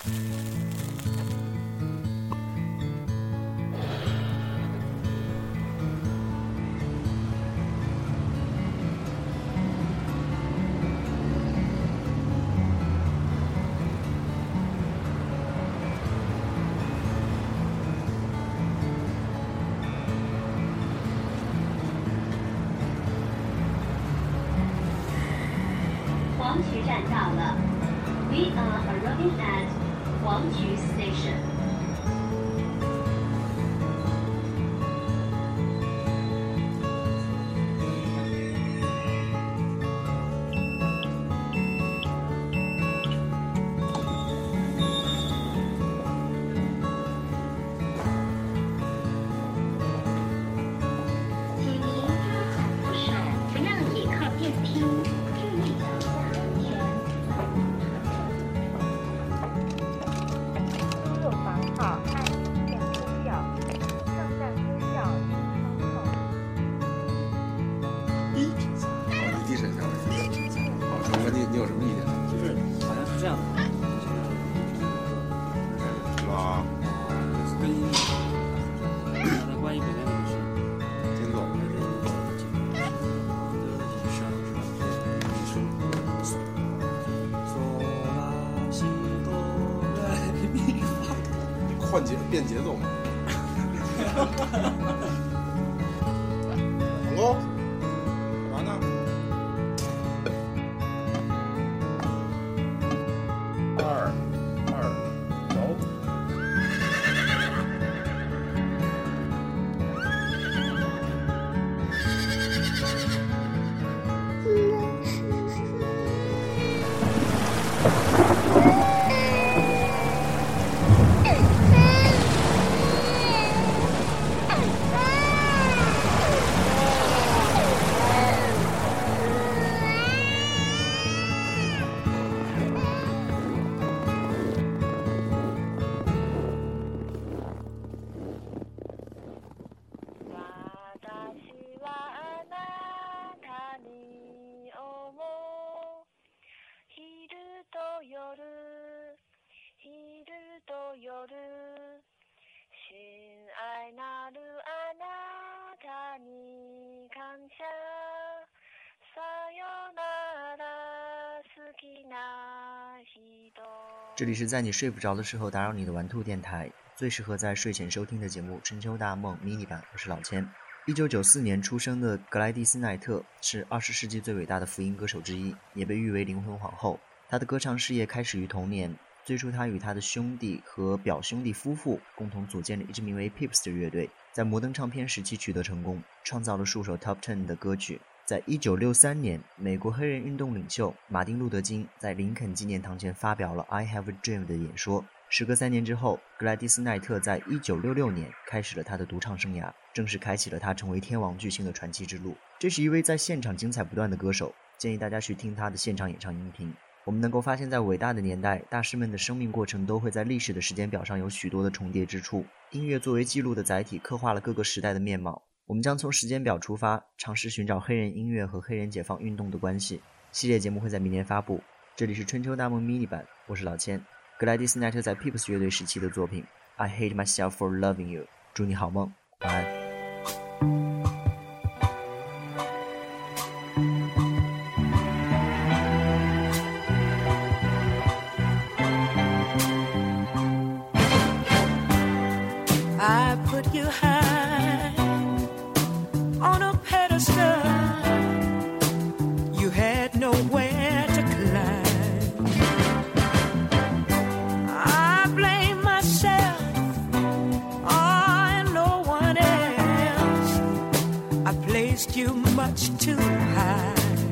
黄渠站到了，We are arriving at 黄渠 Station。换节变节奏嘛。老公，干嘛呢？二二と夜親愛なるあなたに感謝さよなら好きな人这里是在你睡不着的时候打扰你的玩兔电台，最适合在睡前收听的节目《春秋大梦》迷你版。我是老千。一九九四年出生的格莱蒂斯奈特是二十世纪最伟大的福音歌手之一，也被誉为灵魂皇后。她的歌唱事业开始于童年， 最初他与他的兄弟和表兄弟夫妇共同组建了一支名为 Pips 的乐队，在摩登唱片时期取得成功，创造了数首 Top Ten 的歌曲。在一九六三年，美国黑人运动领袖马丁·路德·金在林肯纪念堂前发表了《I Have a Dream》的演说。时隔三年之后，格莱迪斯奈特在一九六六年开始了他的独唱生涯，正式开启了他成为天王巨星的传奇之路。这是一位在现场精彩不断的歌手，建议大家去听他的现场演唱音频。我们能够发现，在伟大的年代，大师们的生命过程都会在历史的时间表上有许多的重叠之处。音乐作为记录的载体，刻画了各个时代的面貌。我们将从时间表出发，尝试寻找黑人音乐和黑人解放运动的关系。系列节目会在明年发布。这里是春秋大梦 mini 版，我是老千。格莱迪斯奈特在 Pips 乐队时期的作品《I Hate Myself for Loving You》。祝你好梦，晚安。Placed you much too high.